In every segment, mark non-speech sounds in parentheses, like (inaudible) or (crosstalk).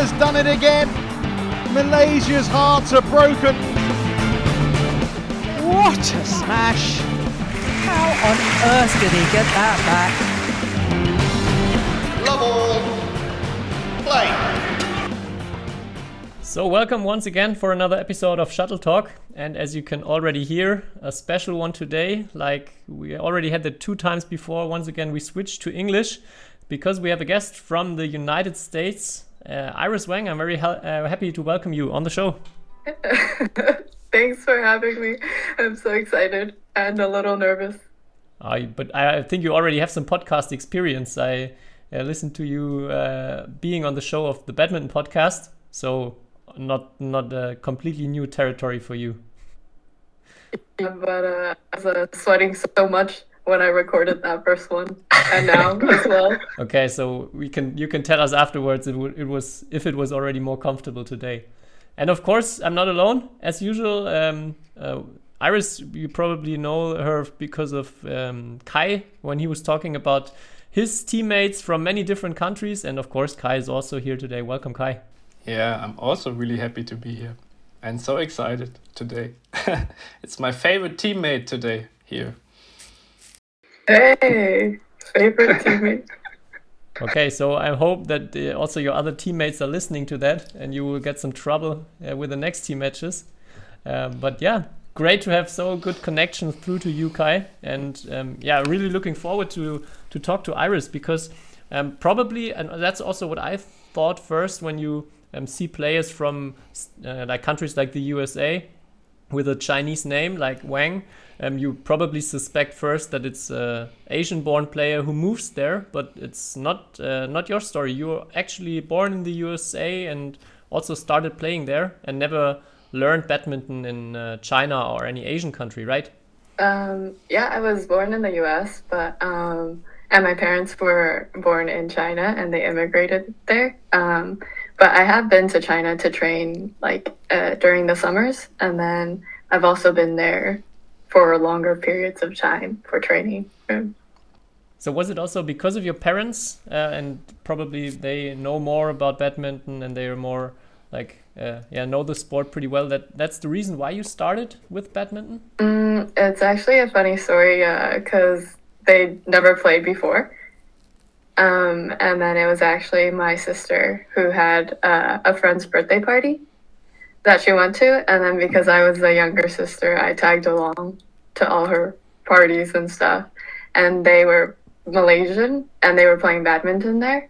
has done it again. Malaysia's hearts are broken. What a smash! How on earth did he get that back? Love all. Play. So, welcome once again for another episode of Shuttle Talk. And as you can already hear, a special one today. Like we already had the two times before. Once again, we switched to English because we have a guest from the United States, uh, Iris Wang. I'm very uh, happy to welcome you on the show. (laughs) Thanks for having me. I'm so excited and a little nervous. I, but I think you already have some podcast experience. I uh, listened to you uh, being on the show of the Badminton podcast, so not not a completely new territory for you. Yeah, but uh, I was uh, sweating so much when I recorded that first one, and now as well. Okay, so we can you can tell us afterwards it, it was if it was already more comfortable today. And of course, I'm not alone as usual. Um, uh, Iris, you probably know her because of um, Kai when he was talking about his teammates from many different countries. And of course, Kai is also here today. Welcome, Kai. Yeah, I'm also really happy to be here and so excited today. (laughs) it's my favorite teammate today here. Hey, favorite teammate. (laughs) Okay, so I hope that uh, also your other teammates are listening to that and you will get some trouble uh, with the next team matches. Uh, but yeah, great to have so good connection through to you, Kai. And um, yeah, really looking forward to to talk to Iris because um, probably, and that's also what I thought first when you um, see players from uh, like countries like the USA with a Chinese name like Wang, um, you probably suspect first that it's a Asian-born player who moves there, but it's not uh, not your story. You were actually born in the USA and also started playing there, and never learned badminton in uh, China or any Asian country, right? Um, yeah, I was born in the U.S., but um, and my parents were born in China and they immigrated there. Um, but I have been to China to train like uh, during the summers, and then I've also been there for longer periods of time for training. So was it also because of your parents, uh, and probably they know more about badminton and they are more like uh, yeah know the sport pretty well? That that's the reason why you started with badminton. Mm, it's actually a funny story because uh, they never played before. Um, and then it was actually my sister who had uh, a friend's birthday party that she went to. And then because I was the younger sister, I tagged along to all her parties and stuff. And they were Malaysian and they were playing badminton there.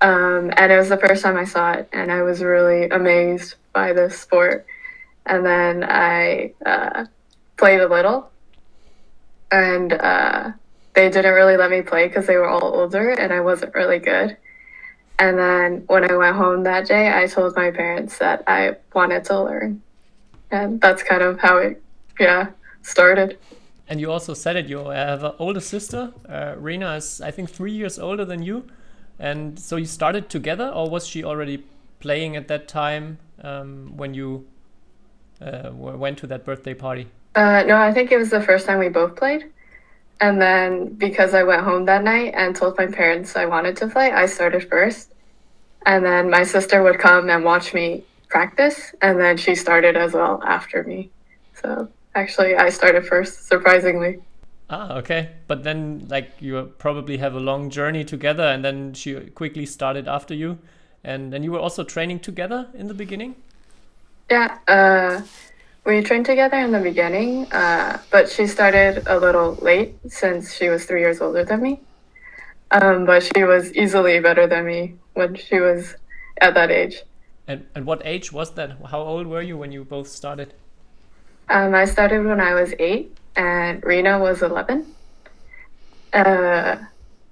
Um, and it was the first time I saw it. And I was really amazed by this sport. And then I uh, played a little. And uh, they didn't really let me play because they were all older and I wasn't really good. And then when I went home that day, I told my parents that I wanted to learn. And that's kind of how it, yeah, started. And you also said it, you have an older sister. Uh, Rena is, I think, three years older than you. And so you started together, or was she already playing at that time um, when you uh, went to that birthday party? Uh, no, I think it was the first time we both played. And then because I went home that night and told my parents I wanted to play, I started first. And then my sister would come and watch me practice, and then she started as well after me. So actually, I started first, surprisingly. Ah, okay. But then, like, you probably have a long journey together, and then she quickly started after you. And then you were also training together in the beginning? Yeah. Uh, we trained together in the beginning, uh, but she started a little late since she was three years older than me. Um, but she was easily better than me when she was at that age. And, and what age was that? How old were you when you both started? Um, I started when I was eight, and Rena was 11. Uh,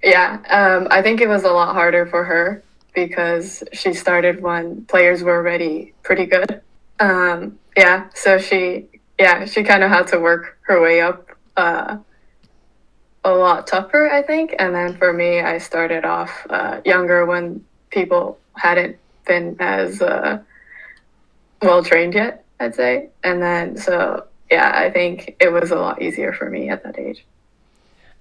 yeah, um, I think it was a lot harder for her because she started when players were already pretty good. Um, yeah, so she yeah she kind of had to work her way up uh, a lot tougher, I think. And then for me, I started off uh, younger when people hadn't been as uh, well trained yet, I'd say. And then so yeah, I think it was a lot easier for me at that age.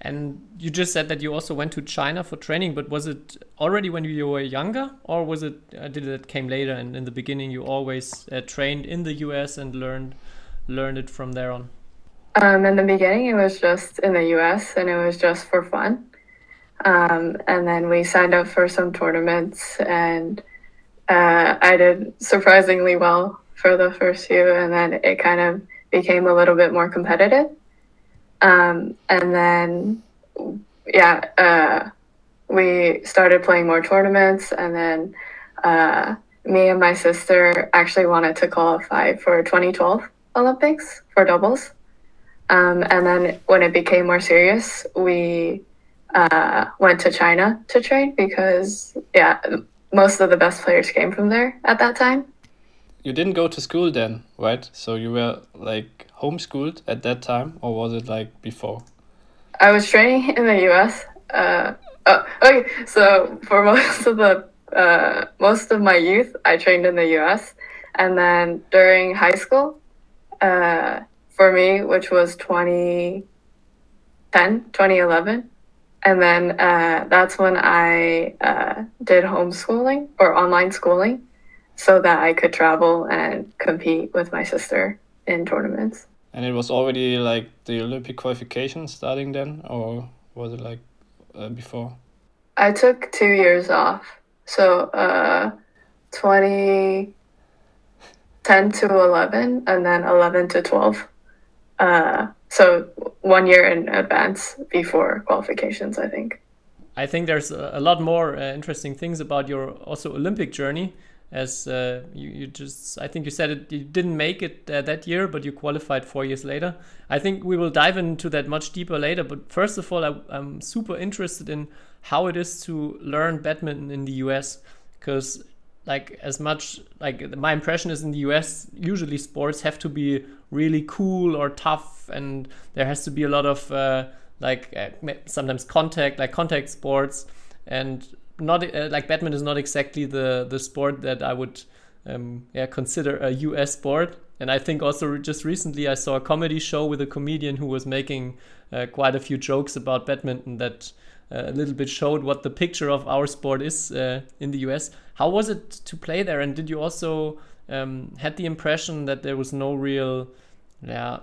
And you just said that you also went to China for training, but was it already when you were younger, or was it uh, did it came later? And in the beginning, you always uh, trained in the U.S. and learned learned it from there on. Um, in the beginning, it was just in the US and it was just for fun. Um, and then we signed up for some tournaments and uh, I did surprisingly well for the first few. And then it kind of became a little bit more competitive. Um, and then, yeah, uh, we started playing more tournaments. And then uh, me and my sister actually wanted to qualify for 2012 Olympics for doubles. Um, and then when it became more serious, we uh, went to China to train because, yeah, most of the best players came from there at that time. You didn't go to school then, right? So you were like homeschooled at that time, or was it like before? I was training (laughs) in the US. Uh, oh, okay, so for (laughs) most of the uh, most of my youth, I trained in the US, and then during high school, uh, for me, which was 2010, 2011. And then uh, that's when I uh, did homeschooling or online schooling so that I could travel and compete with my sister in tournaments. And it was already like the Olympic qualification starting then, or was it like uh, before? I took two years off. So uh, 2010 to 11, and then 11 to 12. Uh, so one year in advance before qualifications, I think. I think there's a lot more uh, interesting things about your also Olympic journey. As uh, you, you just, I think you said it, you didn't make it uh, that year, but you qualified four years later. I think we will dive into that much deeper later. But first of all, I, I'm super interested in how it is to learn badminton in the US, because like as much like my impression is in the US usually sports have to be really cool or tough and there has to be a lot of uh, like uh, sometimes contact like contact sports and not uh, like badminton is not exactly the the sport that I would um, yeah consider a US sport and I think also just recently I saw a comedy show with a comedian who was making uh, quite a few jokes about badminton that uh, a little bit showed what the picture of our sport is uh, in the US. How was it to play there? And did you also um, had the impression that there was no real, yeah,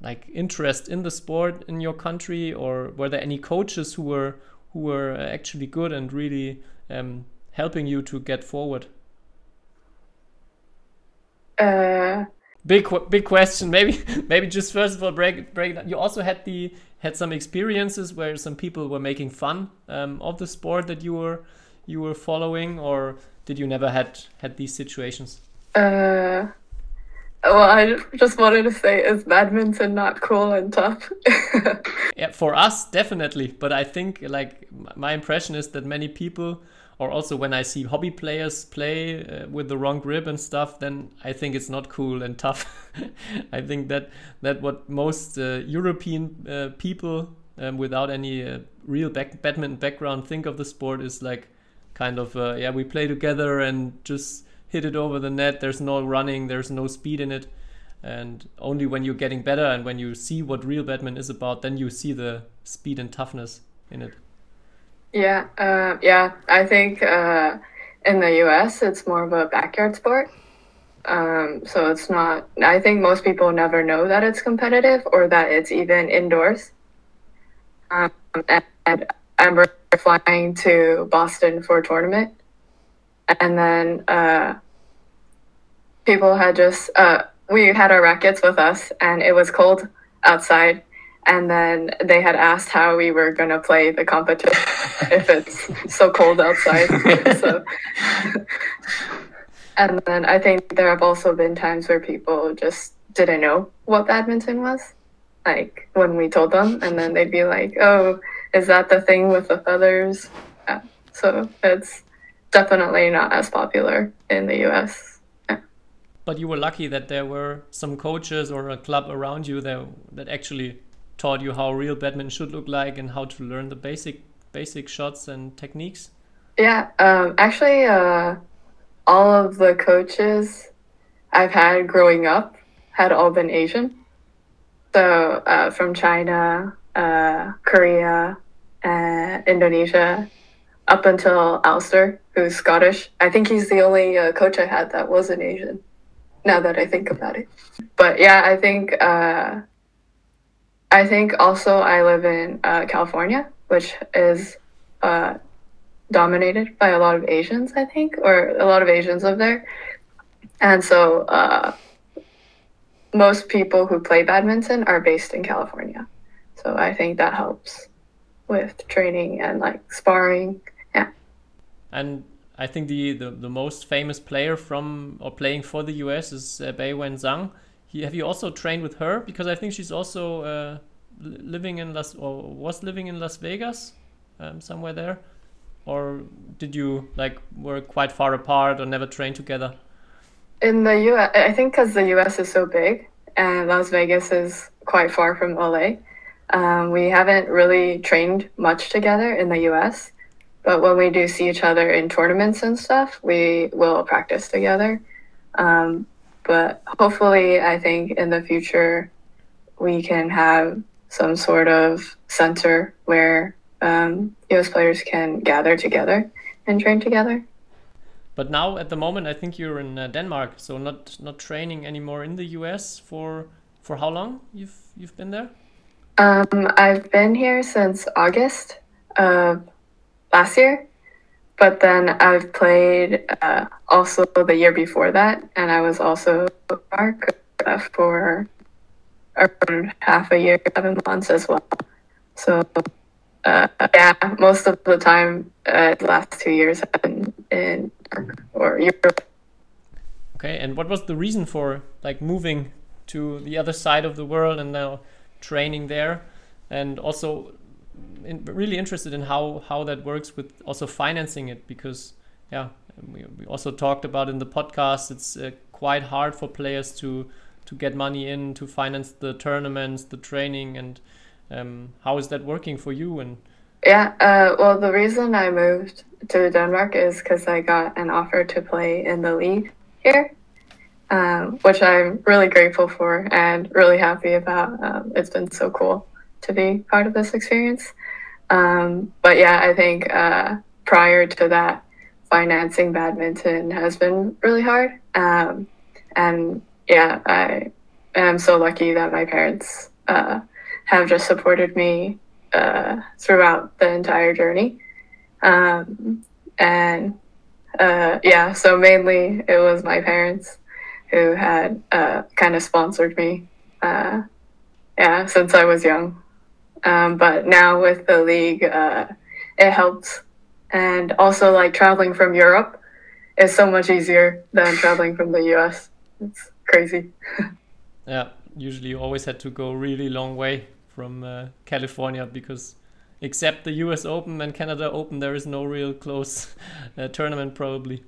like interest in the sport in your country, or were there any coaches who were who were actually good and really um, helping you to get forward? Uh, big big question. (laughs) Maybe maybe just first of all break break. You also had the had some experiences where some people were making fun um, of the sport that you were you were following, or did you never had had these situations? Uh, well, I just wanted to say, is badminton not cool and tough? (laughs) yeah, for us, definitely. But I think, like, my impression is that many people, or also when I see hobby players play uh, with the wrong grip and stuff, then I think it's not cool and tough. (laughs) I think that that what most uh, European uh, people um, without any uh, real back badminton background think of the sport is like kind of uh, yeah we play together and just hit it over the net. There's no running, there's no speed in it. And only when you're getting better and when you see what real badminton is about, then you see the speed and toughness in it. Yeah, uh, yeah. I think uh, in the U.S. it's more of a backyard sport. Um, so it's not. I think most people never know that it's competitive or that it's even indoors. Um, and, and I remember flying to Boston for a tournament, and then uh, people had just uh, we had our rackets with us, and it was cold outside. And then they had asked how we were going to play the competition (laughs) if it's so cold outside. (laughs) so, and then I think there have also been times where people just didn't know what badminton was, like when we told them, and then they'd be like, "Oh, is that the thing with the feathers?" Yeah. So it's definitely not as popular in the US. Yeah. But you were lucky that there were some coaches or a club around you that that actually taught you how real badminton should look like and how to learn the basic basic shots and techniques. Yeah, um, actually, uh, all of the coaches I've had growing up had all been Asian. So uh, from China, uh, Korea, and Indonesia, up until Alistair, who's Scottish. I think he's the only uh, coach I had that wasn't Asian. Now that I think about it, but yeah, I think uh, I think also I live in uh, California, which is uh, dominated by a lot of Asians, I think, or a lot of Asians live there, and so uh, most people who play badminton are based in California. So I think that helps with training and like sparring. And I think the, the, the most famous player from or playing for the US is uh, Bei Wen Zhang. He, have you also trained with her? Because I think she's also uh, living in Las or was living in Las Vegas, um, somewhere there. Or did you like were quite far apart or never train together? In the US, I think because the US is so big and Las Vegas is quite far from LA, um, we haven't really trained much together in the US. But when we do see each other in tournaments and stuff, we will practice together. Um, but hopefully, I think in the future, we can have some sort of center where um, US players can gather together and train together. But now, at the moment, I think you're in uh, Denmark, so not not training anymore in the US for for how long you've you've been there? Um, I've been here since August of last year, but then I've played uh, also the year before that, and I was also uh, for around half a year, seven months as well. So uh, yeah, most of the time, uh, the last two years have been in or Europe. Okay, and what was the reason for like moving to the other side of the world and now training there, and also in, really interested in how how that works with also financing it because yeah, we, we also talked about in the podcast it's uh, quite hard for players to to get money in to finance the tournaments, the training, and um, how is that working for you and yeah, uh, well, the reason I moved to Denmark is because I got an offer to play in the league here, um, which I'm really grateful for and really happy about. Um, it's been so cool to be part of this experience. Um, but yeah, I think uh, prior to that, financing badminton has been really hard. Um, and yeah, I am so lucky that my parents uh, have just supported me uh, throughout the entire journey. Um, and uh, yeah, so mainly it was my parents who had uh, kind of sponsored me, uh, yeah, since I was young. Um, but now with the league, uh, it helps. And also, like traveling from Europe is so much easier than traveling from the US. It's crazy. (laughs) yeah, usually you always had to go really long way from uh, California because except the US Open and Canada Open, there is no real close (laughs) uh, tournament probably.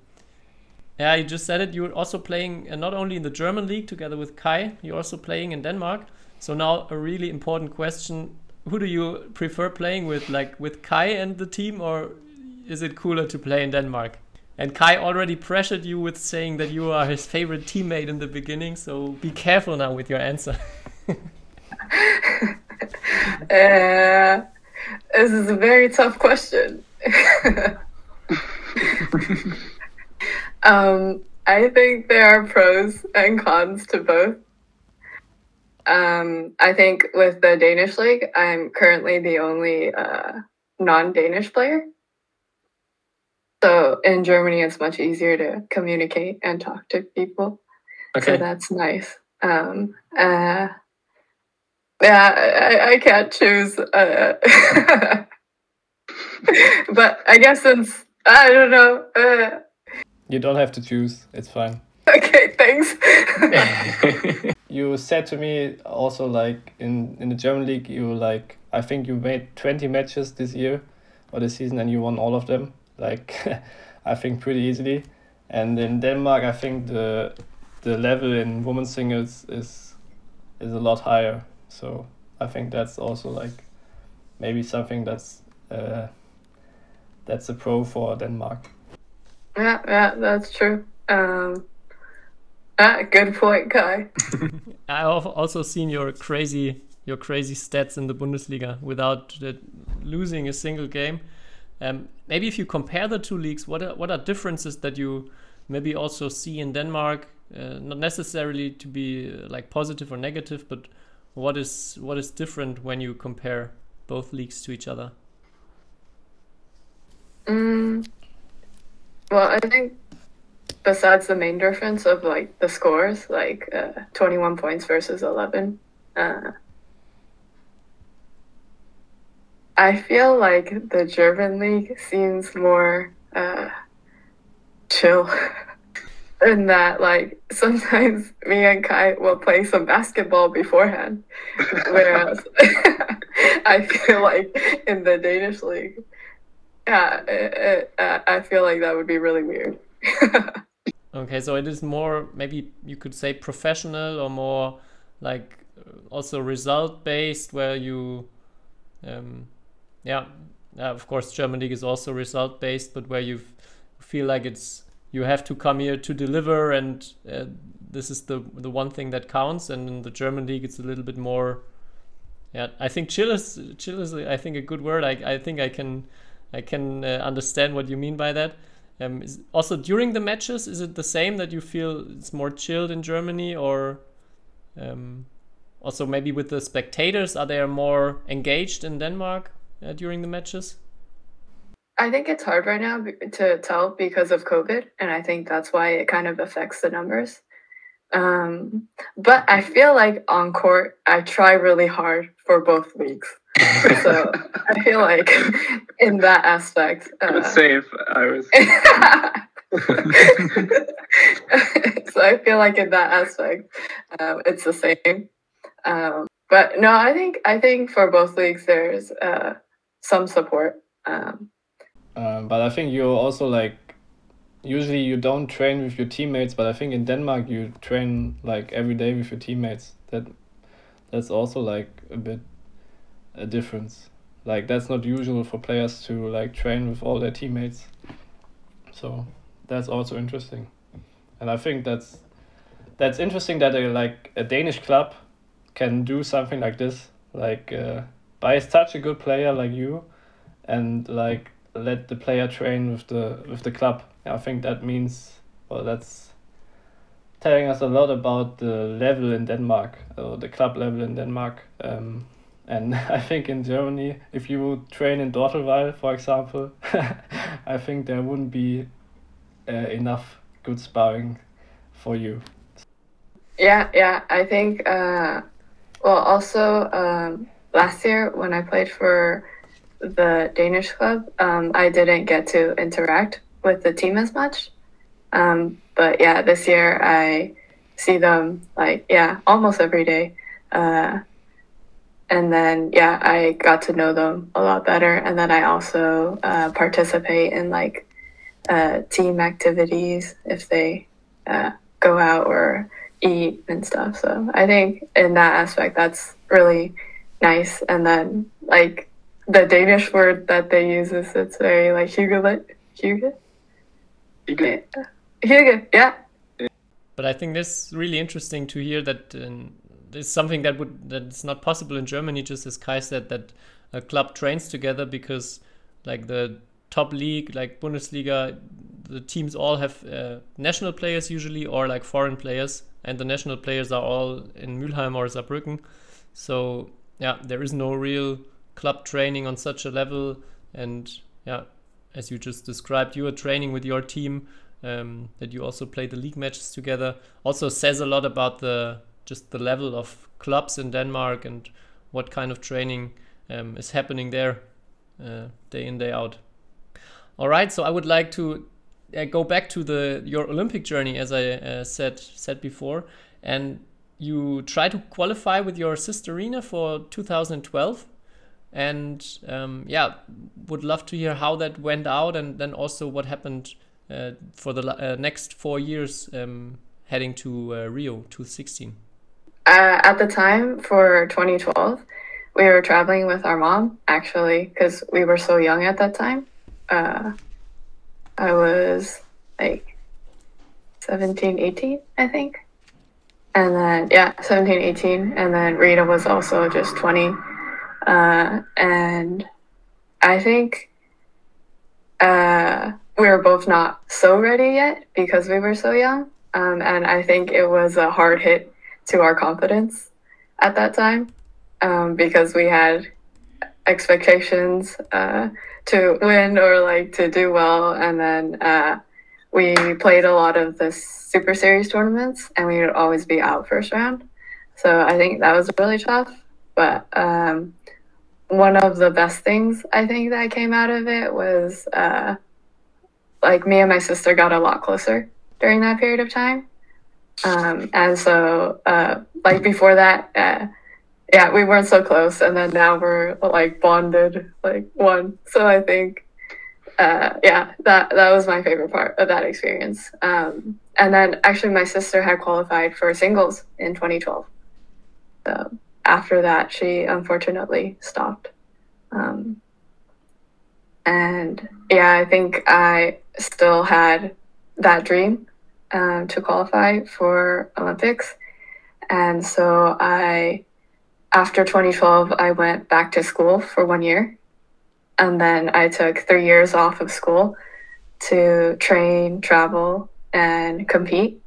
Yeah, you just said it. You're also playing uh, not only in the German league together with Kai, you're also playing in Denmark. So now a really important question: Who do you prefer playing with, like with Kai and the team, or is it cooler to play in Denmark? And Kai already pressured you with saying that you are his favorite teammate in the beginning. So be careful now with your answer. (laughs) Uh, this is a very tough question. (laughs) um, I think there are pros and cons to both. Um, I think with the Danish league, I'm currently the only uh, non Danish player. So in Germany, it's much easier to communicate and talk to people. Okay. So that's nice. Um, uh, yeah, I, I can't choose. Uh, (laughs) but I guess since I don't know. Uh, You don't have to choose. It's fine. (laughs) okay, thanks. (laughs) You said to me also like in in the German league you like I think you made 20 matches this year or this season and you won all of them like (laughs) I think pretty easily. And in Denmark I think the the level in women's singles is is a lot higher. So I think that's also like maybe something that's uh, that's a pro for Denmark. yeah, yeah, that's true. Um, ah, good point, Kai. (laughs) I've also seen your crazy your crazy stats in the Bundesliga without uh, losing a single game. Um, maybe if you compare the two leagues, what are, what are differences that you maybe also see in Denmark? Uh, not necessarily to be uh, like positive or negative, but what is what is different when you compare both leagues to each other? Mm, well, I think besides the main difference of like the scores, like uh, 21 points versus 11, uh, I feel like the German league seems more uh, chill. (laughs) in that, like, sometimes me and Kai will play some basketball beforehand. Whereas (laughs) I feel like in the Danish league, yeah, it, it, uh, I feel like that would be really weird. (laughs) okay, so it is more, maybe you could say professional or more like also result based, where you. Um, yeah, of course, German league is also result based, but where you feel like it's you have to come here to deliver, and uh, this is the the one thing that counts. And in the German league, it's a little bit more. Yeah, I think chill is chill is I think a good word. I I think I can I can uh, understand what you mean by that. Um, is, also during the matches, is it the same that you feel it's more chilled in Germany, or um, also maybe with the spectators, are they more engaged in Denmark? uh, during the matches? I think it's hard right now to tell because of COVID, and I think that's why it kind of affects the numbers. Um, but I feel like on court, I try really hard for both leagues. (laughs) so I feel like in that aspect, uh, safe. I was. (laughs) (laughs) so I feel like in that aspect, um, it's the same. Um, but no, I think I think for both leagues, there's uh, some support. Um, um, but I think you're also like usually you don't train with your teammates, but I think in Denmark you train like every day with your teammates. That that's also like a bit a difference. Like that's not usual for players to like train with all their teammates. So that's also interesting, and I think that's that's interesting that a like a Danish club can do something like this. Like uh, buy such a good player like you, and like let the player train with the with the club. I think that means well that's telling us a lot about the level in Denmark or the club level in Denmark. Um, and (laughs) I think in Germany, if you would train in Dortelweil, for example, (laughs) I think there wouldn't be uh, enough good sparring for you. Yeah, yeah. I think, uh, well, also, um, last year when I played for the Danish club, um, I didn't get to interact with the team as much. Um, but yeah, this year I see them like yeah almost every day. Uh, and then yeah, I got to know them a lot better. And then I also uh, participate in like uh, team activities if they uh, go out or eat and stuff. So I think in that aspect, that's really nice. And then like the Danish word that they use is it's very like hyggeligt. Hygge? Hygge. Hygge, yeah. But I think this is really interesting to hear that um, it's something that would that's not possible in Germany. Just as Kai said, that a club trains together because like the top league, like Bundesliga, the teams all have uh, national players usually or like foreign players, and the national players are all in Mülheim or Saarbrücken. So yeah, there is no real club training on such a level. And yeah, as you just described, you are training with your team, um, that you also play the league matches together. Also says a lot about the just the level of clubs in Denmark and what kind of training um, is happening there uh, day in day out. All right, so I would like to uh, go back to the your Olympic journey, as I uh, said said before, and you try to qualify with your sister Rena for 2012 and um, yeah would love to hear how that went out and then also what happened uh, for the uh, next four years um, heading to uh, rio 2016 uh, at the time for 2012 we were traveling with our mom actually because we were so young at that time. Uh, i was like 17 18 i think. And then yeah 17 18 and then rita was also just 20 uh, and i think uh, we were both not so ready yet because we were so young. Um, and i think it was a hard hit to our confidence at that time um, because we had expectations uh, to win or like to do well. And then uh, we played a lot of the super series tournaments and we would always be out first round. So i think that was really tough but um, one of the best things i think that came out of it was uh, like me and my sister got a lot closer during that period of time um, and so uh, like before that uh, yeah we weren't so close and then now we're like bonded like one so i think uh, yeah, that that was my favorite part of that experience. Um, and then actually, my sister had qualified for singles in 2012. So after that, she unfortunately stopped. Um, and yeah, I think I still had that dream um, to qualify for Olympics. And so I, after 2012, I went back to school for one year and then I took three years off of school to train, travel, and compete.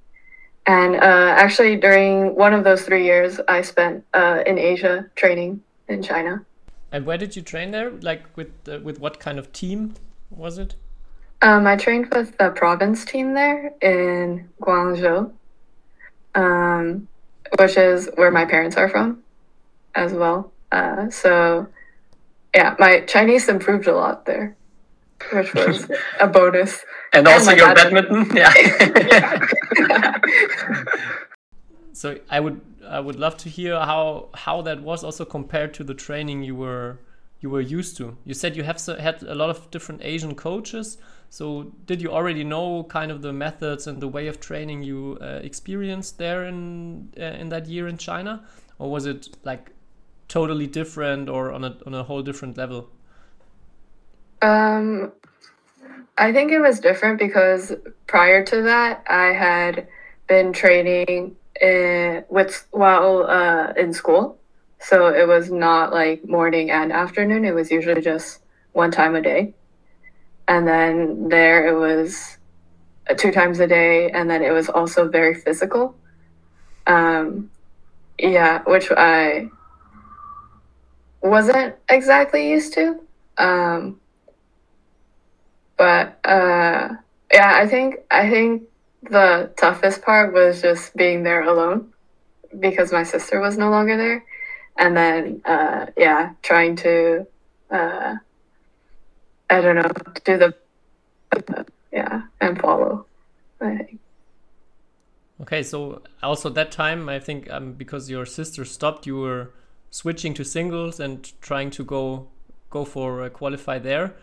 And uh, actually, during one of those three years, I spent uh, in Asia training in China. And where did you train there? Like with uh, with what kind of team was it? Um, I trained with the province team there in Guangzhou, um, which is where my parents are from, as well. Uh, so yeah, my Chinese improved a lot there, which was (laughs) a bonus. And also and your badminton, yeah. (laughs) so I would I would love to hear how how that was also compared to the training you were you were used to. You said you have had a lot of different Asian coaches. So did you already know kind of the methods and the way of training you uh, experienced there in uh, in that year in China, or was it like totally different or on a on a whole different level? Um, I think it was different because prior to that, I had been training in, with while uh, in school, so it was not like morning and afternoon. It was usually just one time a day, and then there it was two times a day, and then it was also very physical. Um, yeah, which I wasn't exactly used to. Um, but uh, yeah, I think I think the toughest part was just being there alone because my sister was no longer there, and then uh, yeah, trying to uh, I don't know do the yeah and follow. Okay, so also that time I think um, because your sister stopped, you were switching to singles and trying to go go for uh, qualify there,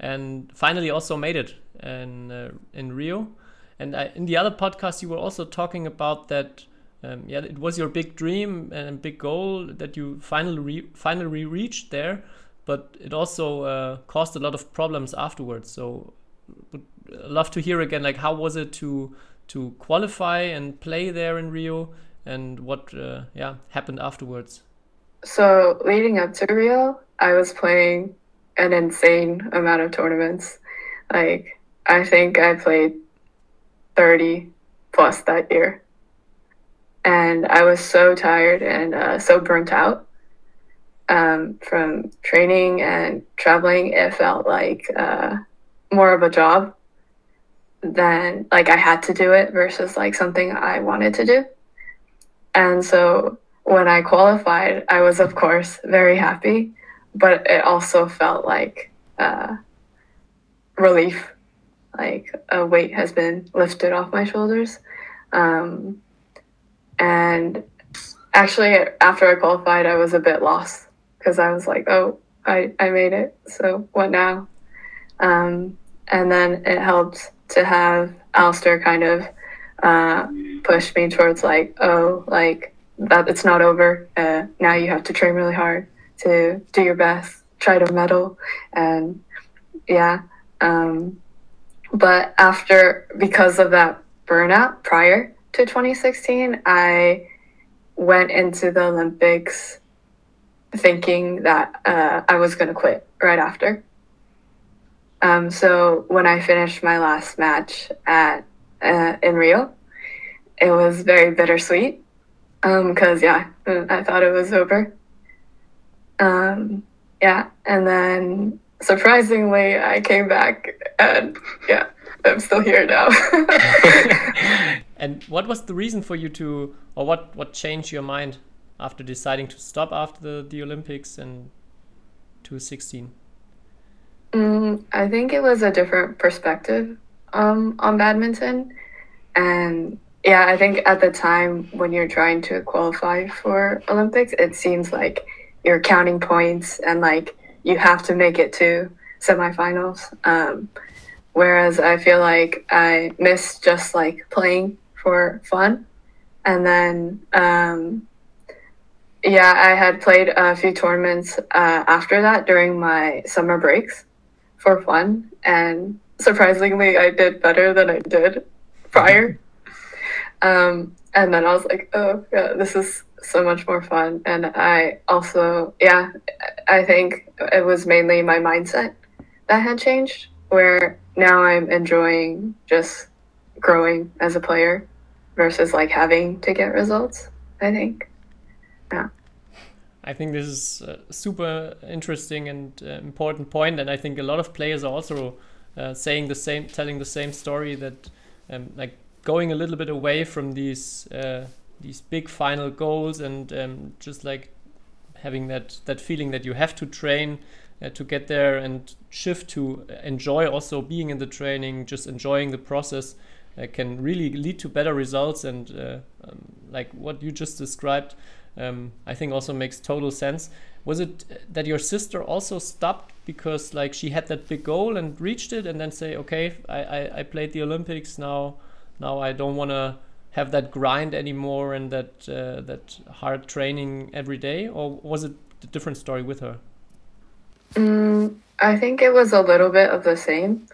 and finally also made it in uh, in Rio. And I, in the other podcast, you were also talking about that. Um, yeah, it was your big dream and big goal that you finally re finally reached there, but it also uh, caused a lot of problems afterwards. So, would love to hear again, like how was it to to qualify and play there in Rio, and what uh, yeah happened afterwards. So leading up to Rio, I was playing an insane amount of tournaments. Like I think I played 30 plus that year. And I was so tired and uh, so burnt out um, from training and traveling. It felt like uh, more of a job than like I had to do it versus like something I wanted to do. And so when I qualified, I was, of course, very happy, but it also felt like uh, relief, like a weight has been lifted off my shoulders. Um, and actually, after I qualified, I was a bit lost because I was like, oh, I, I made it. So what now? Um, and then it helped to have Alistair kind of uh, push me towards like, oh, like that it's not over. Uh, now you have to train really hard to do your best, try to medal, and yeah. Um, but after because of that burnout prior to 2016, I went into the Olympics thinking that uh, I was going to quit right after. Um, so when I finished my last match at uh, in Rio, it was very bittersweet because yeah, I thought it was over. Um, yeah, and then surprisingly, I came back and yeah, I'm still here now. (laughs) (laughs) and what was the reason for you to, or what what changed your mind after deciding to stop after the, the Olympics and 2016? Mm, I think it was a different perspective um, on badminton. And yeah, I think at the time when you're trying to qualify for Olympics, it seems like you're counting points and like you have to make it to semifinals. Um, whereas I feel like I miss just like playing for fun. And then, um, yeah, I had played a few tournaments uh, after that during my summer breaks for fun. And surprisingly, I did better than I did prior. (laughs) Um, and then I was like, oh, yeah, this is so much more fun. And I also, yeah, I think it was mainly my mindset that had changed, where now I'm enjoying just growing as a player versus like having to get results, I think. I think this is a super interesting and uh, important point, and I think a lot of players are also uh, saying the same, telling the same story that, um, like going a little bit away from these uh, these big final goals and um, just like having that that feeling that you have to train uh, to get there and shift to enjoy also being in the training, just enjoying the process. Uh, can really lead to better results and uh, um, like what you just described um, i think also makes total sense was it that your sister also stopped because like she had that big goal and reached it and then say okay i, I, I played the olympics now now i don't want to have that grind anymore and that uh, that hard training every day, or was it a different story with her? Mm, I think it was a little bit of the same,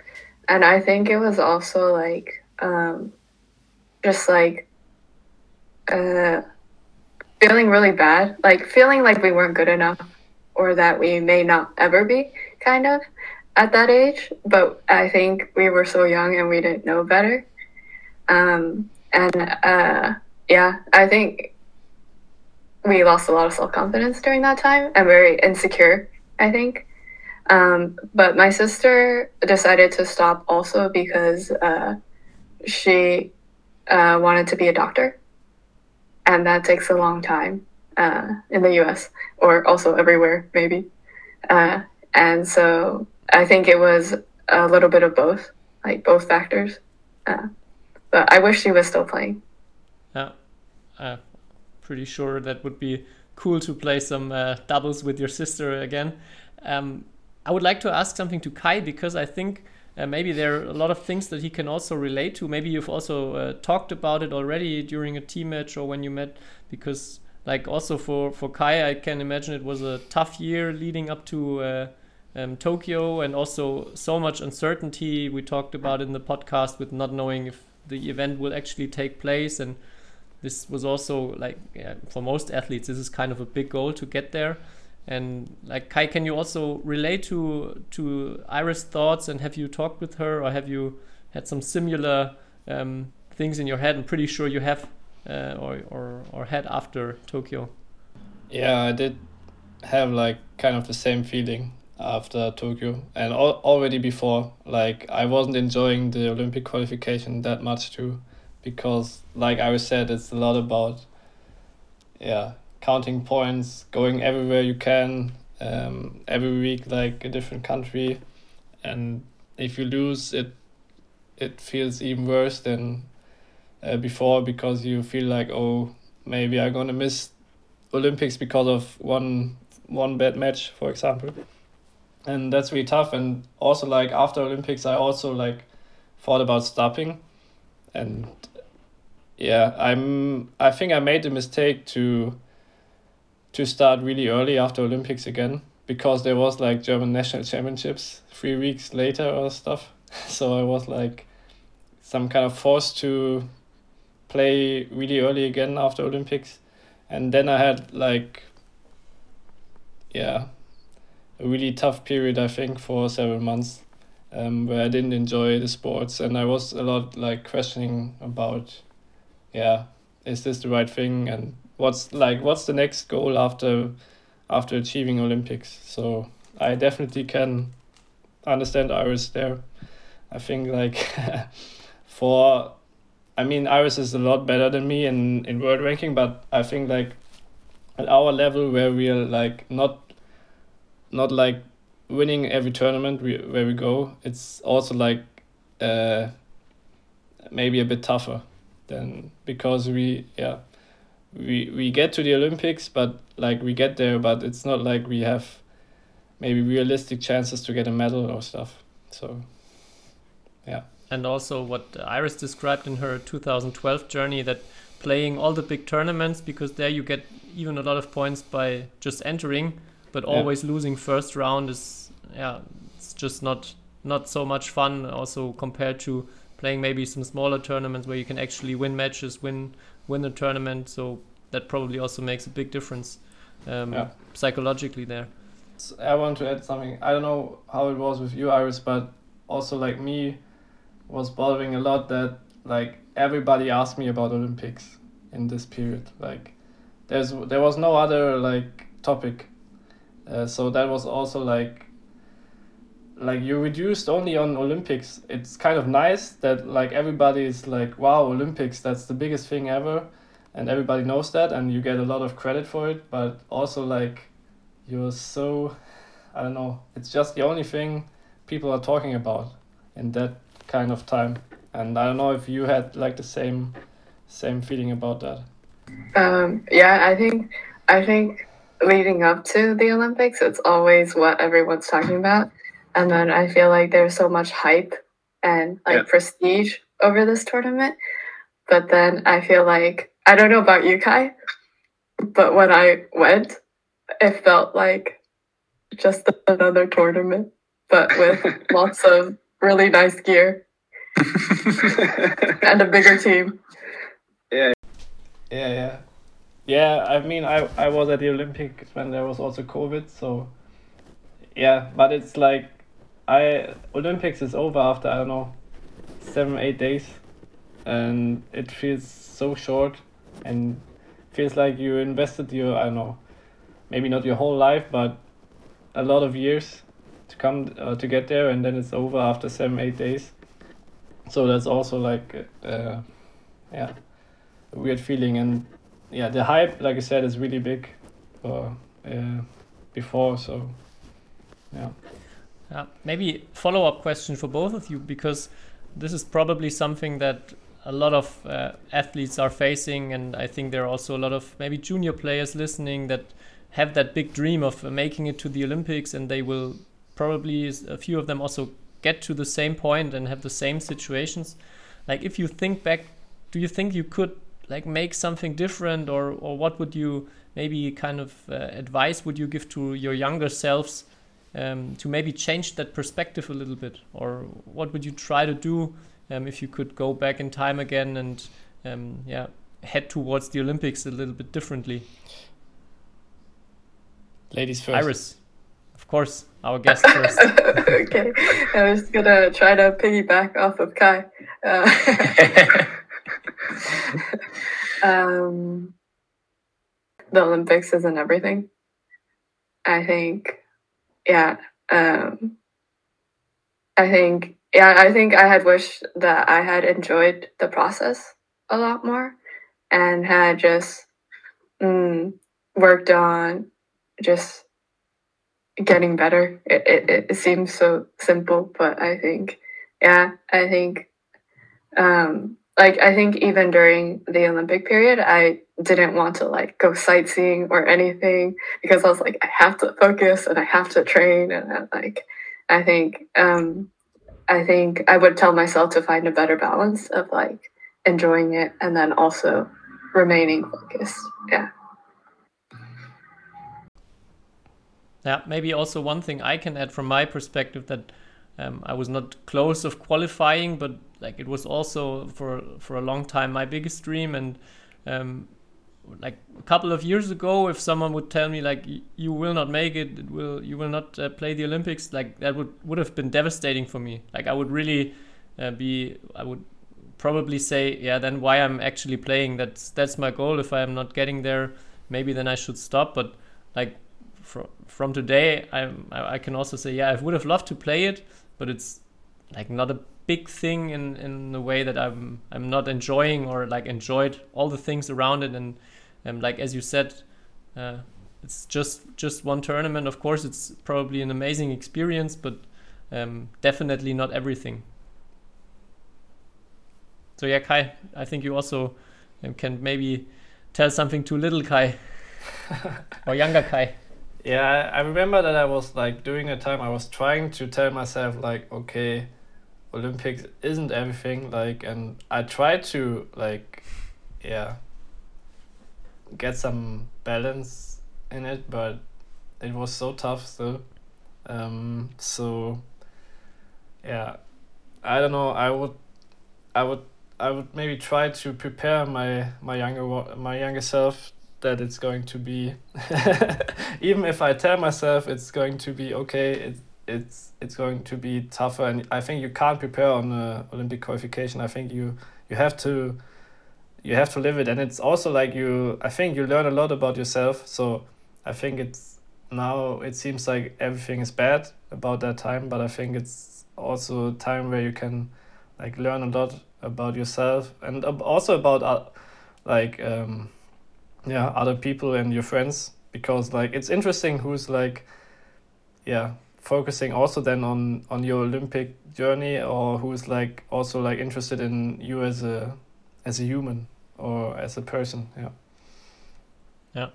and I think it was also like um, just like uh, feeling really bad, like feeling like we weren't good enough, or that we may not ever be, kind of at that age. But I think we were so young and we didn't know better. Um, and uh, yeah, I think we lost a lot of self confidence during that time and very insecure. I think. Um, but my sister decided to stop also because uh, she uh, wanted to be a doctor, and that takes a long time uh, in the U.S. or also everywhere, maybe. Uh, and so I think it was a little bit of both, like both factors. Uh, but I wish she was still playing. Yeah, uh, pretty sure that would be cool to play some uh, doubles with your sister again. Um, I would like to ask something to Kai because I think uh, maybe there are a lot of things that he can also relate to. Maybe you've also uh, talked about it already during a team match or when you met. Because like also for for Kai, I can imagine it was a tough year leading up to. Uh, um, Tokyo and also so much uncertainty we talked about in the podcast with not knowing if the event will actually take place and this was also like yeah, for most athletes this is kind of a big goal to get there and like kai can you also relate to to iris thoughts and have you talked with her or have you had some similar um, things in your head? I'm pretty sure you have uh, or, or or had after tokyo. Yeah i did have like kind of the same feeling after Tokyo and al- already before. Like I wasn't enjoying the Olympic qualification that much too because like I said it's a lot about yeah counting points going everywhere you can um, every week like a different country. And if you lose it it feels even worse than uh, before because you feel like oh maybe I'm gonna miss Olympics because of one one bad match for example. And that's really tough. And also like after olympics i also like thought about stopping. And yeah i'm i think i made the mistake to to start really early after olympics again because there was like german national championships three weeks later or stuff. (laughs) So i was like some kind of forced to play really early again after Olympics, and then I had like, yeah, a really tough period I think for several months, um, where I didn't enjoy the sports. And I was a lot like questioning about, yeah, is this the right thing? And what's like what's the next goal after, after achieving Olympics. So I definitely can understand Iris there. I think like (laughs) for I mean Iris is a lot better than me in, in world ranking, but I think like at our level where we're like not not like winning every tournament we, where we go, it's also like uh maybe a bit tougher than because we yeah we we get to the Olympics but like we get there but it's not like we have maybe realistic chances to get a medal or stuff. So yeah. And also what Iris described in her 2012 journey that playing all the big tournaments because there you get even a lot of points by just entering, but Yeah. always losing first round is yeah, it's just not not so much fun also compared to playing maybe some smaller tournaments where you can actually win matches, win win a tournament, so that probably also makes a big difference um, Yeah. psychologically there. I want to add something. I don't know how it was with you, Iris, but also like me was bothering a lot that like everybody asked me about Olympics in this period. Like there's there was no other like topic, uh, so that was also like like you reduced only on Olympics. It's kind of nice that like everybody is like wow Olympics that's the biggest thing ever, and everybody knows that and you get a lot of credit for it. But also like you're so I don't know. It's just the only thing people are talking about in that kind of time. And I don't know if you had like the same same feeling about that. Um, yeah, I think I think leading up to the Olympics, it's always what everyone's talking about, and then I feel like there's so much hype and like Yeah. prestige over this tournament. But then I feel like I don't know about you, Kai, but when I went, it felt like just another tournament, but with (laughs) lots of really nice gear (laughs) and a bigger team. Yeah, yeah. Yeah, Yeah, I mean I I was at the Olympics when there was also COVID, so yeah, but it's like I Olympics is over after I don't know seven, eight days. And it feels so short and feels like you invested your I don't know maybe not your whole life but a lot of years to come uh, to get there. And then it's over after seven, eight days. So that's also like uh, yeah a weird feeling. And yeah the hype like i said is really big uh, uh, before. So yeah Yeah, maybe follow up question for both of you because this is probably something that a lot of uh, athletes are facing, and I think there are also a lot of maybe junior players listening that have that big dream of uh, making it to the Olympics, and they will probably a few of them also get to the same point and have the same situations. Like if you think back, do you think you could like make something different, or or what would you maybe kind of uh, advice would you give to your younger selves? Um, to maybe change that perspective a little bit, or what would you try to do um, if you could go back in time again and um, yeah head towards the Olympics a little bit differently? ladies first Iris, of course, our guest first. (laughs) okay, I was gonna try to piggyback off of Kai. Uh, (laughs) um, the Olympics isn't everything. I think, yeah. Um, I think, yeah, I think I had wished that I had enjoyed the process a lot more and had just mm, worked on just getting better. It, it, it seems so simple, but I think, yeah, I think, um, like, I think even during the Olympic period, I didn't want to like go sightseeing or anything because I was like, I have to focus and I have to train. And I, like, I think, um, I think I would tell myself to find a better balance of like enjoying it and then also remaining focused. Yeah. Yeah, maybe also one thing I can add from my perspective that um, I was not close of qualifying, but like it was also for for a long time my biggest dream and um, like a couple of years ago if someone would tell me like you will not make it, it will you will not uh, play the olympics like that would would have been devastating for me. Like i would really uh, be i would probably say yeah then why i'm actually playing? That's that's my goal. If i'm not getting there maybe then i should stop. But like from from today I, I can also say yeah i would have loved to play it but it's like not a big thing in in the way that i'm i'm not enjoying or like enjoyed all the things around it. And um, like as you said uh, it's just just one tournament. Of course it's probably an amazing experience but um, definitely not everything. So yeah kai i think you also um, can maybe tell something to little kai (laughs) or younger kai. Yeah i remember that i was like during a time i was trying to tell myself like okay olympics isn't everything like and i tried to like yeah get some balance in it, but it was so tough still. Um, so yeah, I don't know. I would, I would, I would maybe try to prepare my my younger my younger self that it's going to be, (laughs) even if I tell myself it's going to be okay. It, it's it's going to be tougher, and I think you can't prepare on the Olympic qualification. I think you you have to you have to live it. And it's also like you i think you learn a lot about yourself. So i think it's now it seems like everything is bad about that time. But i think it's also a time where you can like learn a lot about yourself and also about uh, like um yeah other people and your friends. Because like it's interesting who's like yeah focusing also then on on your olympic journey or who's like also like interested in you as a as a human or as a person? Yeah. Yeah.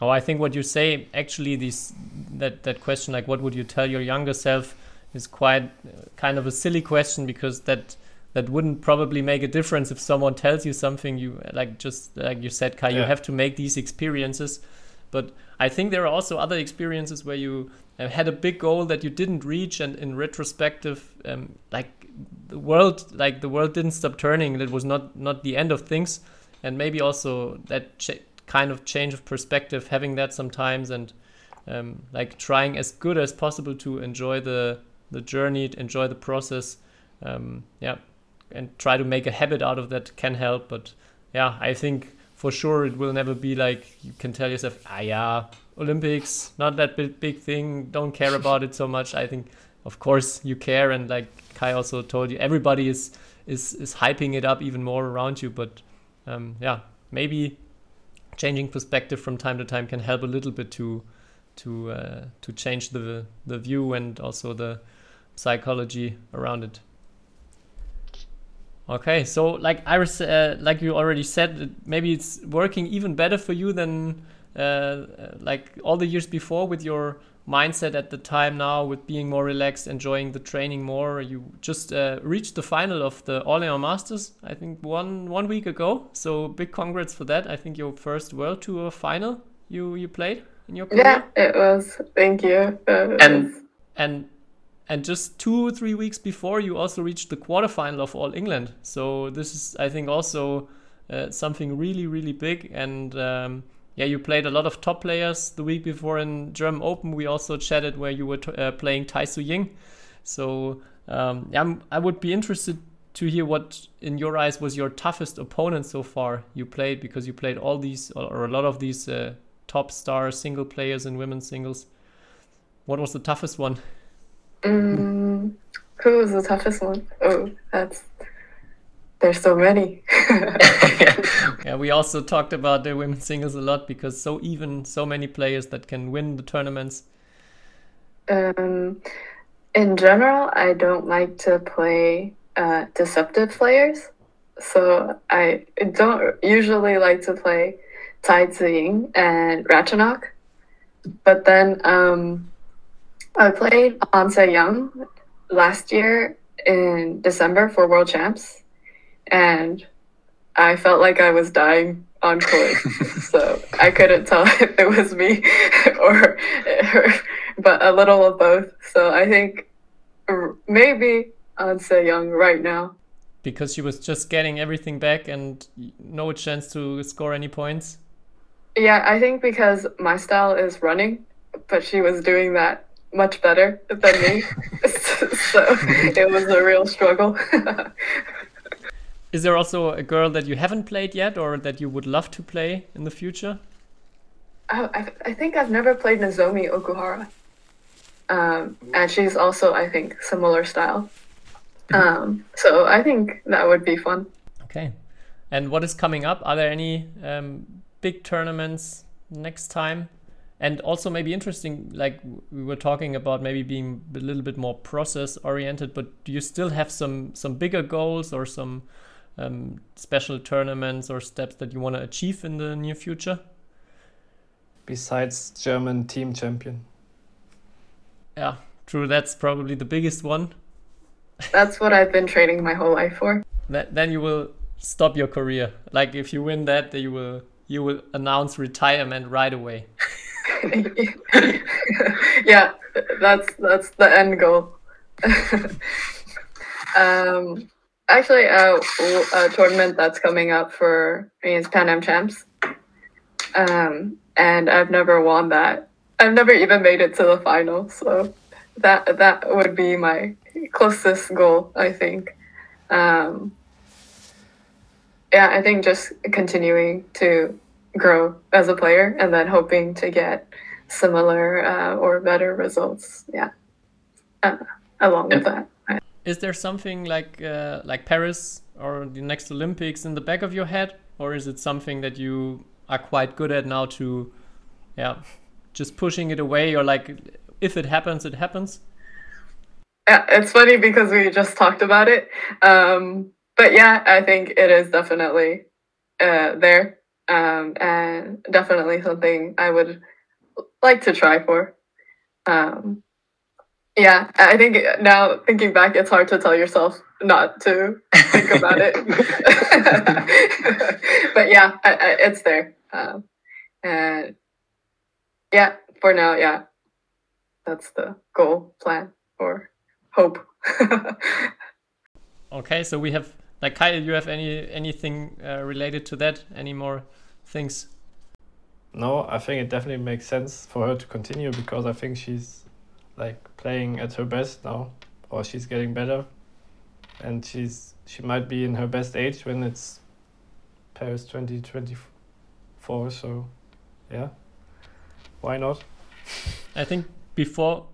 Oh i think what you say actually this that that question like what would you tell your younger self is quite uh, kind of a silly question because that that wouldn't probably make a difference if someone tells you something you like just like you said kai yeah. you have to make these experiences but i think there are also other experiences where you uh, had a big goal that you didn't reach and in retrospective um, like the world like the world didn't stop turning it was not not the end of things. And maybe also that kind of change of perspective having that sometimes and um, like trying as good as possible to enjoy the the journey enjoy the process um, yeah and try to make a habit out of that can help. But yeah i think for sure it will never be like you can tell yourself ah yeah olympics not that big, big thing don't care (laughs) about it so much. I think of course you care and like kai also told you everybody is is is hyping it up even more around you but um, yeah maybe changing perspective from time to time can help a little bit to to uh, to change the the view and also the psychology around it okay so like iris uh, like you already said maybe it's working even better for you than uh, like all the years before with your mindset at the time now with being more relaxed, enjoying the training more. You just uh, reached the final of the Orléans Masters, I think one one week ago. So big congrats for that. I think your first World Tour final you you played in your career. Yeah, it was. Thank you. Uh, and and and just two or three weeks before, you also reached the quarterfinal of All England. So this is, I think, also uh, something really really big and. Um, yeah, you played a lot of top players the week before in German Open. We also chatted where you were uh, playing Tai Tzu Ying. So um, yeah, i would be interested to hear what, in your eyes, was your toughest opponent so far you played because you played all these or a lot of these uh, top star single players in women's singles. What was the toughest one? Mm, who was the toughest one? Oh, that's there's so many. (laughs) yeah, we also talked about the women's singles a lot because so even so many players that can win the tournaments. Um, in general, I don't like to play uh, deceptive players, so I don't usually like to play Tai Ying and Ratchanok. But then um, I played An Se Young last year in December for World Champs and I felt like I was dying on court, (laughs) so I couldn't tell (laughs) if it was me (laughs) or her, but a little of both. So I think maybe An Se Young right now because she was just getting everything back and no chance to score any points? Yeah, I think because my style is running, but she was doing that much better than me. (laughs) (laughs) so it was a real struggle. Is there also a girl that you haven't played yet or that you would love to play in the future? Oh, I, I think I've never played Nozomi Okuhara. Um, and she's also, I think, similar style. Um, so I think that would be fun. Okay. And what is coming up? Are there any um, big tournaments next time? And also maybe interesting, like we were talking about maybe being a little bit more process oriented, but do you still have some some bigger goals or some um, special tournaments or steps that you want to achieve in the near future? Besides German team champion. Yeah, true. That's probably the biggest one. That's what I've been training my whole life for. That, then you will stop your career. Like if you win that, you will you will announce retirement right away. (laughs) (laughs) yeah, that's that's the end goal. (laughs) um, actually, uh, a tournament that's coming up for me is Pan Am Champs, um, and I've never won that. I've never even made it to the final, so that that would be my closest goal, I think. Um, yeah, I think just continuing to grow as a player and then hoping to get similar uh, or better results. Yeah, uh, along with that. Is there something like uh, like Paris or the next Olympics in the back of your head, or is it something that you are quite good at now to, yeah, just pushing it away, or like if it happens, it happens? Yeah, it's funny because we just talked about it. Um, but yeah, I think it is definitely uh, there um, and definitely something I would like to try for. Um, yeah, I think now thinking back, it's hard to tell yourself not to think about it. (laughs) but yeah, I, I, it's there. Um, and yeah, for now, yeah, that's the goal, plan, or hope. (laughs) okay, so we have like Kai, you have any anything uh, related to that? Any more things? No, I think it definitely makes sense for her to continue because I think she's like playing at her best now, or she's getting better, and she's she might be in her best age when it's Paris twenty twenty four. So, yeah, why not? I think before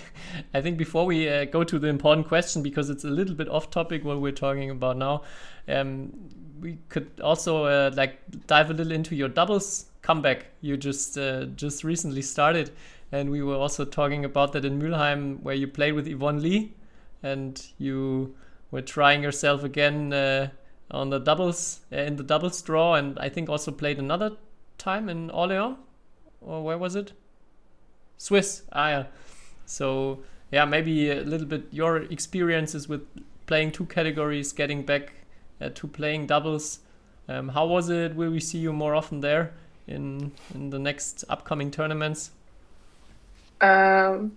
(laughs) I think before we uh, go to the important question because it's a little bit off topic what we're talking about now, um, we could also uh, like dive a little into your doubles comeback you just uh, just recently started, and we were also talking about that in Mülheim where you played with Yvonne Li, and you were trying yourself again uh, on the doubles uh, in the doubles draw, and I think also played another time in Orléans, or where was it? Swiss. Ah, yeah. So yeah, maybe a little bit your experiences with playing two categories, getting back uh, to playing doubles. Um, how was it? Will we see you more often there in in the next upcoming tournaments? Um,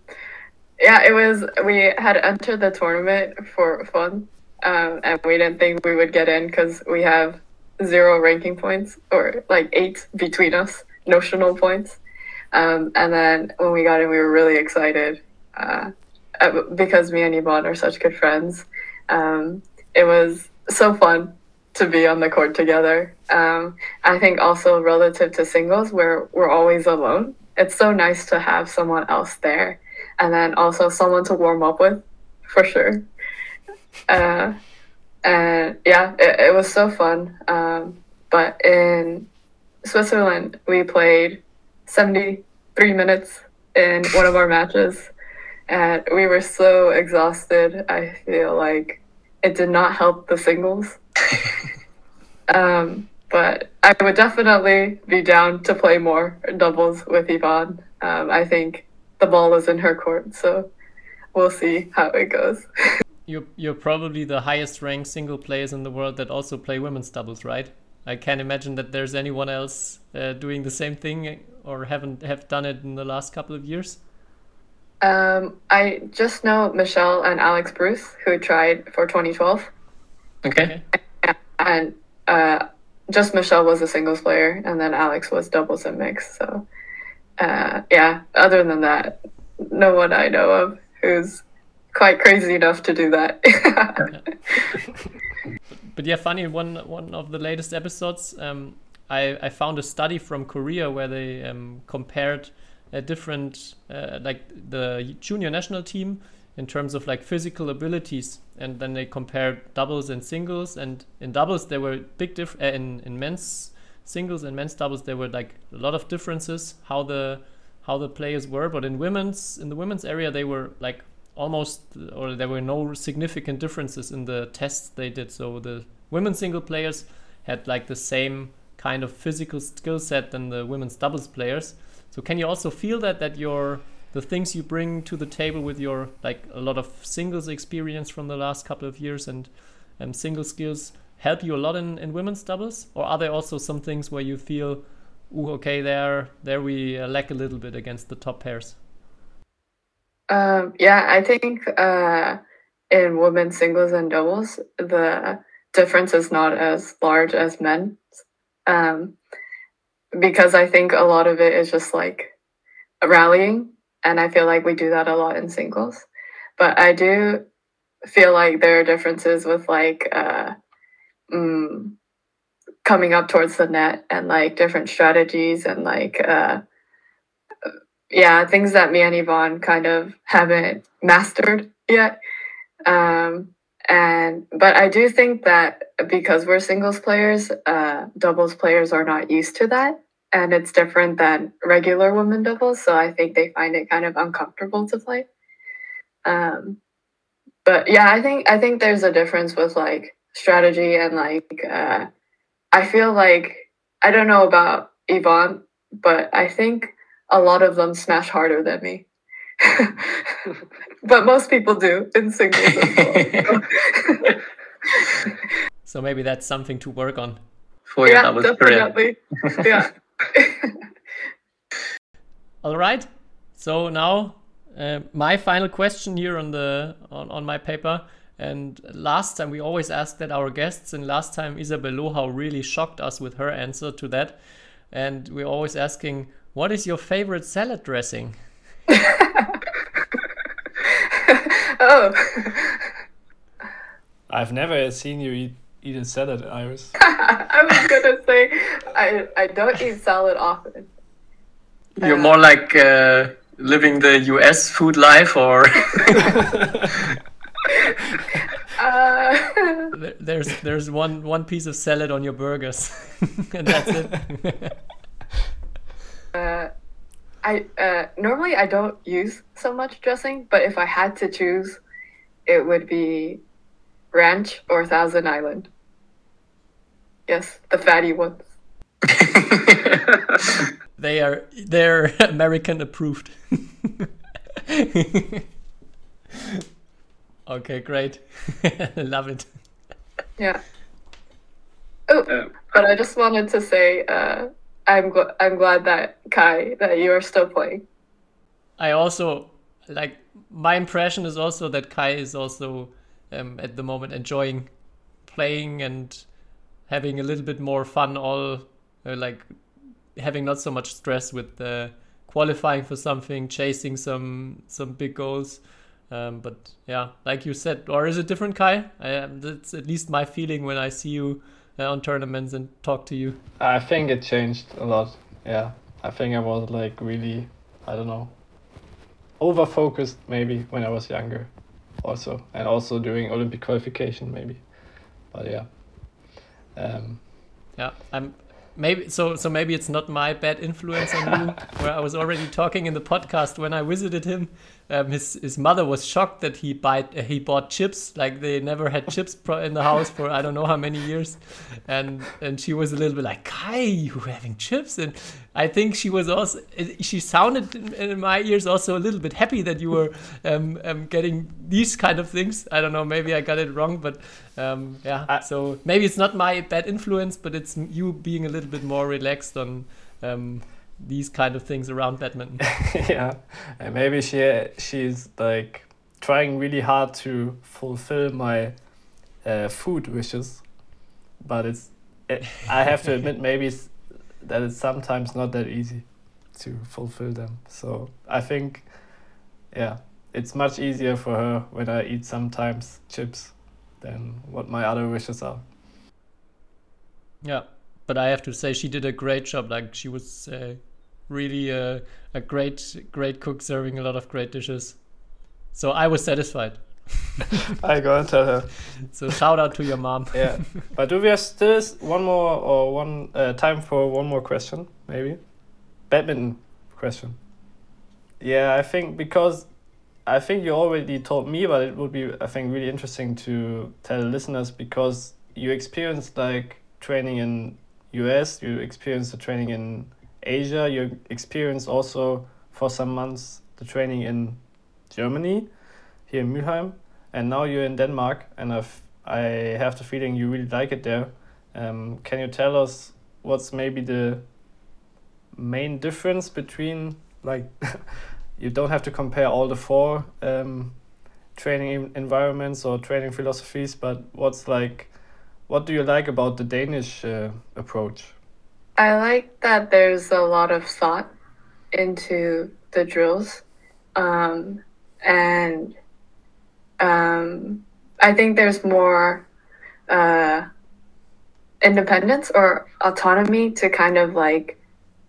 yeah, it was. We had entered the tournament for fun, um, and we didn't think we would get in because we have zero ranking points or like eight between us, notional points. Um, and then when we got in, we were really excited uh, because me and Yvonne are such good friends. Um, it was so fun to be on the court together. Um, I think also relative to singles, where we're always alone, it's so nice to have someone else there, and then also someone to warm up with, for sure. Uh, and yeah, it, it was so fun. Um, but in Switzerland, we played 73 minutes in one of our matches. And we were so exhausted. I feel like it did not help the singles. (laughs) um, but I would definitely be down to play more doubles with Yvonne. Um, I think the ball is in her court, so we'll see how it goes. (laughs) you're, you're probably the highest ranked single players in the world that also play women's doubles, right? I can't imagine that there's anyone else uh, doing the same thing or haven't have done it in the last couple of years. Um, I just know Michelle and Alex Bruce who tried for 2012. Okay. and uh, just Michelle was a singles player, and then Alex was doubles and mixed. So, uh, yeah. Other than that, no one I know of who's quite crazy enough to do that. (laughs) (laughs) (laughs) but yeah, funny. One one of the latest episodes, um, I I found a study from Korea where they um, compared a different uh, like the junior national team in terms of like physical abilities and then they compared doubles and singles and in doubles there were big diff uh, in in men's singles and men's doubles there were like a lot of differences how the how the players were but in women's in the women's area they were like almost or there were no significant differences in the tests they did. So the women single players had like the same kind of physical skill set than the women's doubles players. So can you also feel that that your the things you bring to the table with your like a lot of singles experience from the last couple of years and single skills help you a lot in, in women's doubles? Or are there also some things where you feel Ooh, okay there there we lack a little bit against the top pairs um, yeah i think uh, in women's singles and doubles the difference is not as large as men um, because i think a lot of it is just like rallying and I feel like we do that a lot in singles. But I do feel like there are differences with like uh, mm, coming up towards the net and like different strategies and like uh, yeah things that me and Yvonne kind of haven't mastered yet. Um, and but I do think that because we're singles players, uh, doubles players are not used to that and it's different than regular women doubles. So I think they find it kind of uncomfortable to play. Um, but yeah, I think I think there's a difference with like strategy and like uh, I feel like I don't know about Yvonne, but I think a lot of them smash harder than me. (laughs) but most people do in singles well. (laughs) so maybe that's something to work on for yeah, definitely. yeah. (laughs) All right. So now uh, my final question here on the on, on my paper. And last time we always ask that our guests, and last time Isabel Lohau really shocked us with her answer to that. And we're always asking, what is your favorite salad dressing? (laughs) oh. I've never seen you eat eat a salad, Iris? (laughs) I was gonna say I I don't eat salad often. You're uh, more like uh, living the U.S. food life, or. (laughs) uh... There's there's one one piece of salad on your burgers, and that's it. Uh, I uh, normally I don't use so much dressing, but if I had to choose, it would be ranch or Thousand Island. Yes, the fatty ones. (laughs) they are they're American approved. (laughs) okay, great. (laughs) Love it. Yeah. Oh, but I just wanted to say uh, I'm gl- I'm glad that Kai that you are still playing. I also like my impression is also that Kai is also um, at the moment enjoying playing and having a little bit more fun all uh, like having not so much stress with uh, qualifying for something chasing some some big goals um, but yeah like you said or is it different kai I, that's at least my feeling when i see you uh, on tournaments and talk to you. I think it changed a lot yeah. I think i was like really i don't know over focused maybe when i was younger also and also during olympic qualification maybe but yeah. Um, yeah, I'm maybe so so maybe it's not my bad influence on you (laughs) where i was already talking in the podcast when i visited him um, his his mother was shocked that he bought uh, he bought chips like they never had chips in the house for I don't know how many years, and and she was a little bit like Kai, you having chips, and I think she was also she sounded in, in my ears also a little bit happy that you were um, um, getting these kind of things. I don't know, maybe I got it wrong, but um, yeah. I, so maybe it's not my bad influence, but it's you being a little bit more relaxed on um, these kind of things around badminton. (laughs) yeah, and maybe she she's like trying really hard to fulfill my uh, food wishes, but it's it, I have to admit (laughs) maybe it's, that it's sometimes not that easy to fulfill them. So I think, yeah, it's much easier for her when I eat sometimes chips than what my other wishes are. Yeah, but I have to say she did a great job. Like she was uh, really a, a great, great cook, serving a lot of great dishes. So I was satisfied. (laughs) I go and tell her. (laughs) So shout out to your mom. (laughs) yeah, but do we have still one more or one uh, time for one more question? Maybe badminton question. Yeah, I think because I think you already told me, but it would be I think really interesting to tell listeners because you experienced like training in US, you experienced the training in Asia, you experienced also for some months the training in Germany, here in Mülheim, and now you're in Denmark, and I've, I have the feeling you really like it there. Um, can you tell us what's maybe the main difference between like (laughs) you don't have to compare all the four um, training environments or training philosophies, but what's like what do you like about the Danish uh, approach? I like that there's a lot of thought into the drills. Um, and um, I think there's more uh, independence or autonomy to kind of like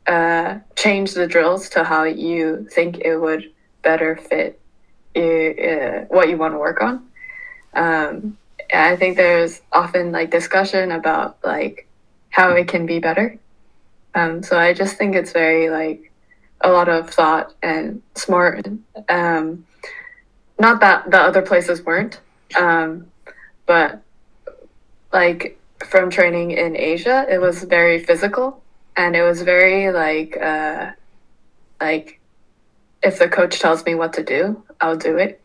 uh, change the drills to how you think it would better fit uh, what you want to work on. Um, I think there's often like discussion about like how it can be better. Um, so I just think it's very like a lot of thought and smart. Um, not that the other places weren't, um, but like from training in Asia, it was very physical and it was very like uh, like if the coach tells me what to do, I'll do it.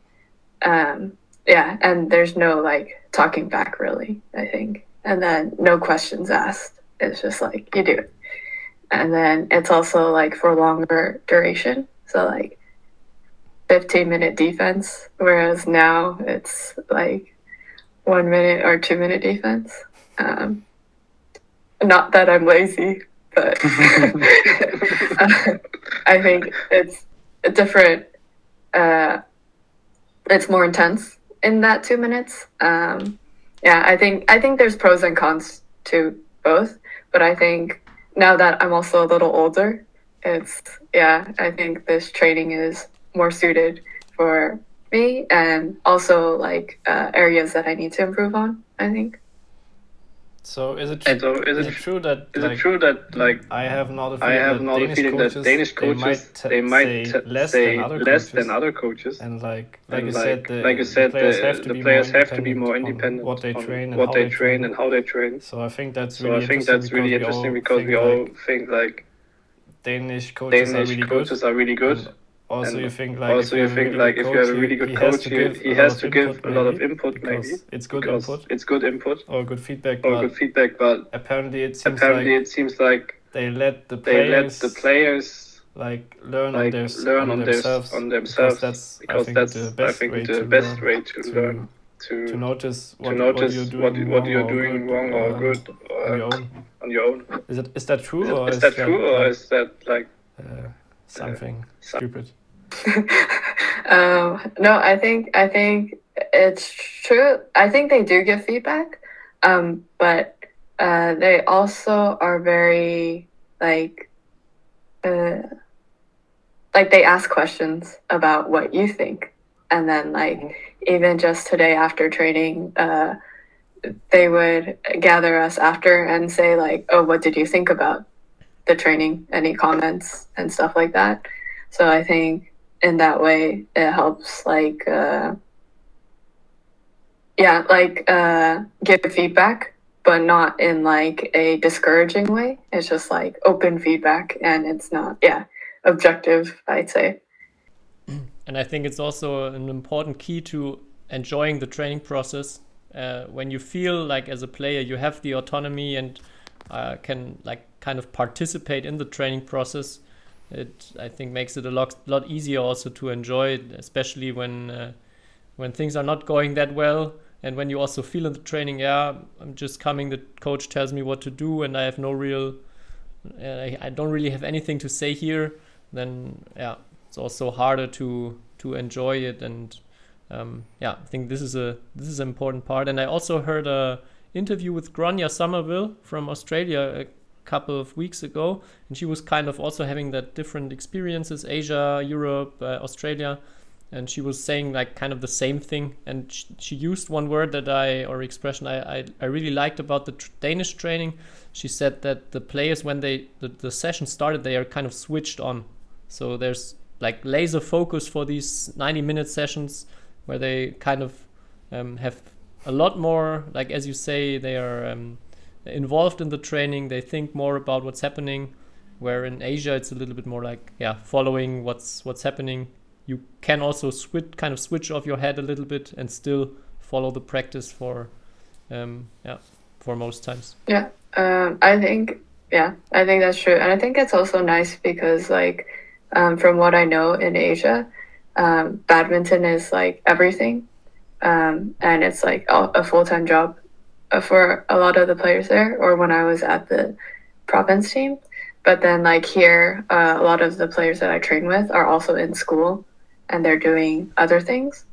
Um, yeah, and there's no like talking back really. I think, and then no questions asked. It's just like you do it and then it's also like for longer duration. So like 15 minute defense whereas now it's like one minute or two minute defense. Um, not that i'm lazy but (laughs) i think it's a different uh, it's more intense in that two minutes. Um, yeah i think i think there's pros and cons to both but i think now that I'm also a little older, it's yeah, I think this training is more suited for me and also like uh, areas that I need to improve on. I think. So is it And so is is it it true that is like it true that like I have not a I feeling have that not a Danish feeling that coaches, Danish they might coaches they might say t- less say than other less coaches. than other coaches. And like like and you like said the, like you said the players the, have to the players more have to be more independent what they train and what they they train. and how they train. So I think that's so really I think interesting that's really because interesting we because all we think all like think like Danish coaches are really coaches good. are really good. And also and you think like also if you have a think really like good if you have a coach, really he- good he has to give he has lot to of give input a lot of input maybe it's good because input it's good input or good feedback or but good feedback but apparently it seems apparently like it seems like they let the they let players the players like learn on their learn on on, themselves on because themselves that's I because think that's the I best think way the to best learn way to, to learn to to notice what, to notice what you're doing what wrong you're or doing good wrong or um, good on your uh, own. on your own. Is it is that true Is, or is is that true or like, is that like uh, something some- stupid? (laughs) um, no, I think I think it's true. I think they do give feedback, um, but uh, they also are very like uh, like they ask questions about what you think, and then like even just today after training, uh, they would gather us after and say like, "Oh, what did you think about the training? Any comments and stuff like that." So I think in that way it helps like uh yeah like uh give feedback but not in like a discouraging way it's just like open feedback and it's not yeah objective i'd say And I think it's also an important key to enjoying the training process. Uh, when you feel like as a player you have the autonomy and uh, can like kind of participate in the training process, it I think makes it a lot lot easier also to enjoy it, especially when uh, when things are not going that well. and when you also feel in the training, yeah, I'm just coming. The coach tells me what to do, and I have no real, uh, I, don't really have anything to say here. Then yeah, it's also harder to to enjoy it and um, yeah, I think this is a this is an important part. And I also heard a interview with Gronya Somerville from Australia couple of weeks ago, and she was kind of also having that different experiences, Asia, Europe, uh, Australia, and she was saying like kind of the same thing. And she, she used one word that I or expression I I, I really liked about the tr- Danish training. She said that the players when they the, the session started, they are kind of switched on. So there's like laser focus for these 90 minute sessions where they kind of um, have a lot more, like as you say, they are um, involved in the training. They think more about what's happening. Where in Asia, it's a little bit more like yeah, following what's what's happening. You can also switch, kind of switch off your head a little bit and still follow the practice for um, yeah for most times. Yeah, um, I think yeah, I think that's true, and I think it's also nice because like um, from what I know in Asia, um, badminton is like everything, um, and it's like a, a full time job for a lot of the players there. Or when I was at the province team, but then like here, uh, a lot of the players that I train with are also in school, and they're doing other things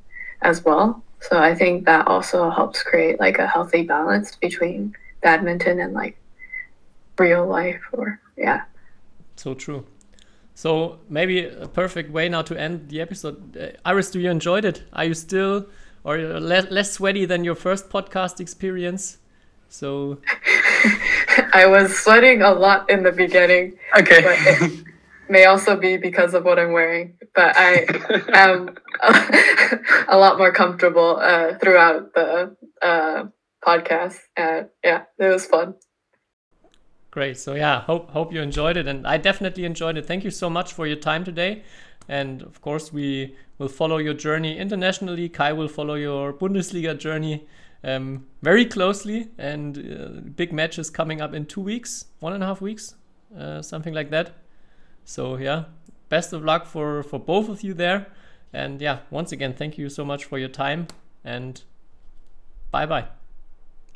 as well. So I think that also helps create like a healthy balance between badminton and like real life or yeah. So true. So maybe a perfect way now to end the episode. Uh, Iris, do you enjoyed it? Are you still or less less sweaty than your first podcast experience? So (laughs) I was sweating a lot in the beginning. Okay. But it may also be because of what I'm wearing. But I (laughs) am (laughs) a lot more comfortable uh, throughout the uh, podcast. And yeah, it was fun. Great. So yeah, hope hope you enjoyed it, and I definitely enjoyed it. Thank you so much for your time today, and of course we will follow your journey internationally. Kai will follow your Bundesliga journey um, very closely, and uh, big matches coming up in two weeks, one and a half weeks, uh, something like that. So yeah, best of luck for for both of you there, and yeah, once again, thank you so much for your time, and bye bye.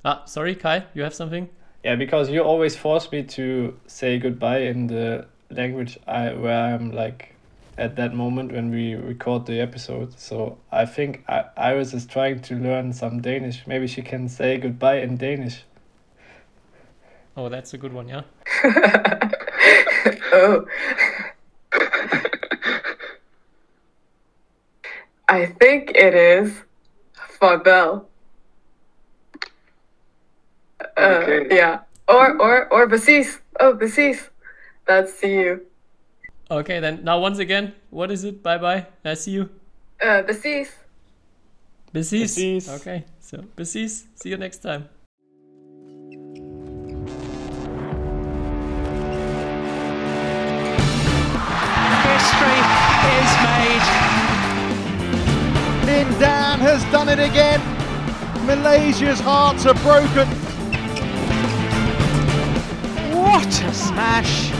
Ah, sorry, Kai, you have something. Yeah, because you always force me to say goodbye in the language I where I'm like at that moment when we record the episode. So I think I, Iris is trying to learn some Danish. Maybe she can say goodbye in Danish. Oh, that's a good one, yeah. (laughs) oh. (laughs) I think it is Farvel. Uh, Okay. Yeah. Or or or Basis. Oh, Basis. That's see you. Okay, then now once again, what is it? Bye bye. I see you. Uh, Basis. Besis. Besis. Okay, so Besis. See you next time. History is made. Lin Dan has done it again. Malaysia's hearts are broken. What a smash!